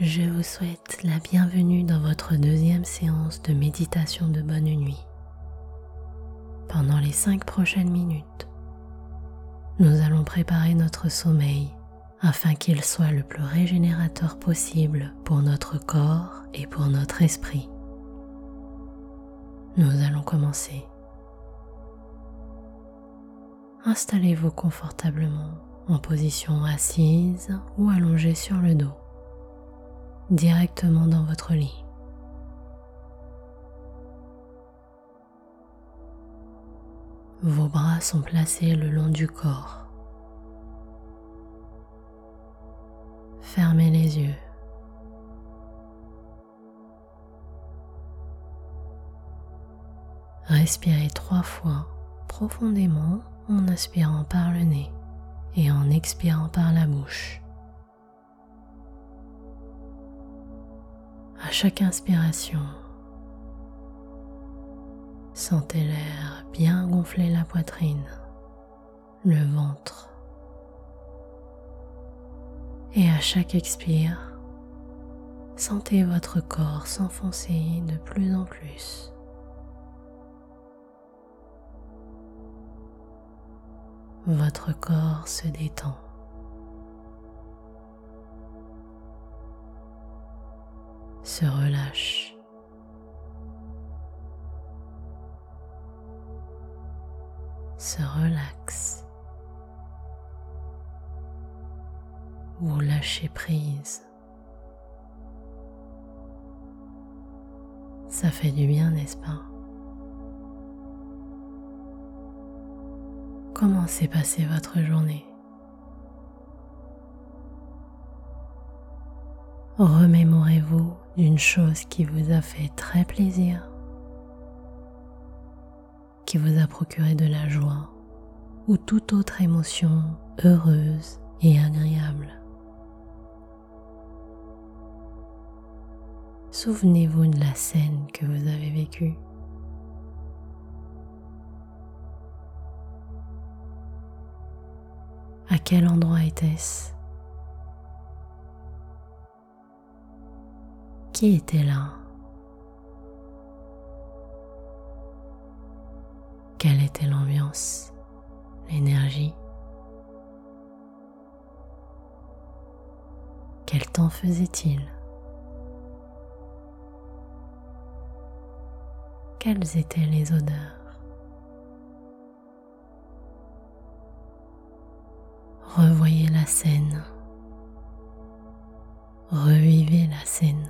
je vous souhaite la bienvenue dans votre deuxième séance de méditation de bonne nuit. Pendant les cinq prochaines minutes, nous allons préparer notre sommeil afin qu'il soit le plus régénérateur possible pour notre corps et pour notre esprit. Nous allons commencer. Installez-vous confortablement en position assise ou allongée sur le dos directement dans votre lit. Vos bras sont placés le long du corps. Fermez les yeux. Respirez trois fois profondément en inspirant par le nez et en expirant par la bouche. Chaque inspiration, sentez l'air bien gonfler la poitrine, le ventre. Et à chaque expire, sentez votre corps s'enfoncer de plus en plus. Votre corps se détend. Se relâche. Se relaxe. Vous lâchez prise. Ça fait du bien, n'est-ce pas? Comment s'est passée votre journée? Remémorez-vous d'une chose qui vous a fait très plaisir, qui vous a procuré de la joie ou toute autre émotion heureuse et agréable. Souvenez-vous de la scène que vous avez vécue. À quel endroit était-ce Qui était là? Quelle était l'ambiance, l'énergie? Quel temps faisait-il? Quelles étaient les odeurs? Revoyez la scène. Revivez la scène.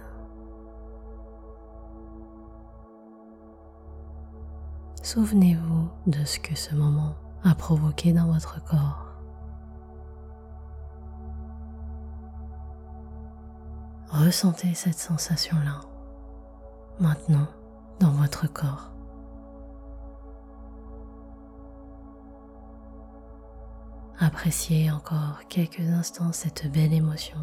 Souvenez-vous de ce que ce moment a provoqué dans votre corps. Ressentez cette sensation-là maintenant dans votre corps. Appréciez encore quelques instants cette belle émotion.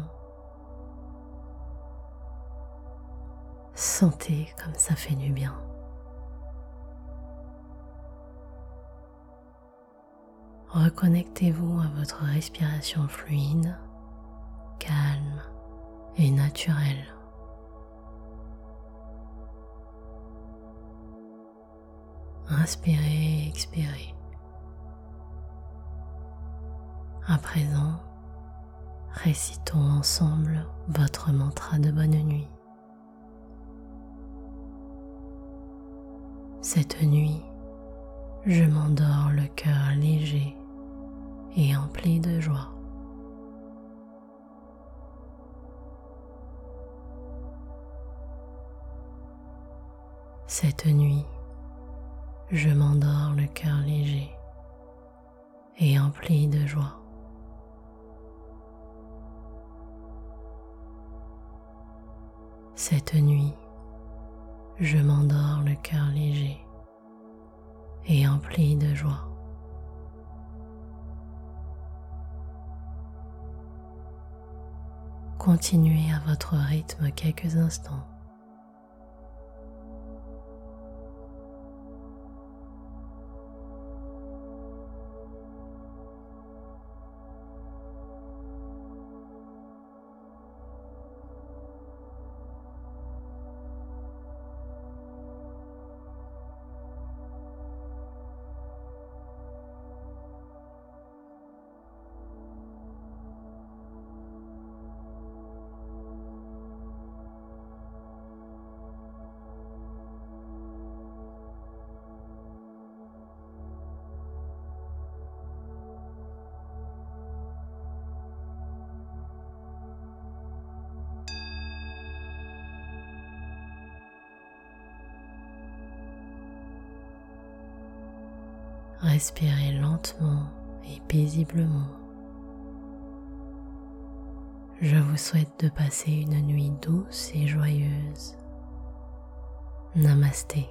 Sentez comme ça fait du bien. Reconnectez-vous à votre respiration fluide, calme et naturelle. Inspirez et expirez. À présent, récitons ensemble votre mantra de bonne nuit. Cette nuit, je m'endors le cœur léger et empli de joie. Cette nuit, je m'endors le cœur léger et empli de joie. Cette nuit, je m'endors le cœur léger et empli de joie. Continuez à votre rythme quelques instants. Respirez lentement et paisiblement. Je vous souhaite de passer une nuit douce et joyeuse. Namasté.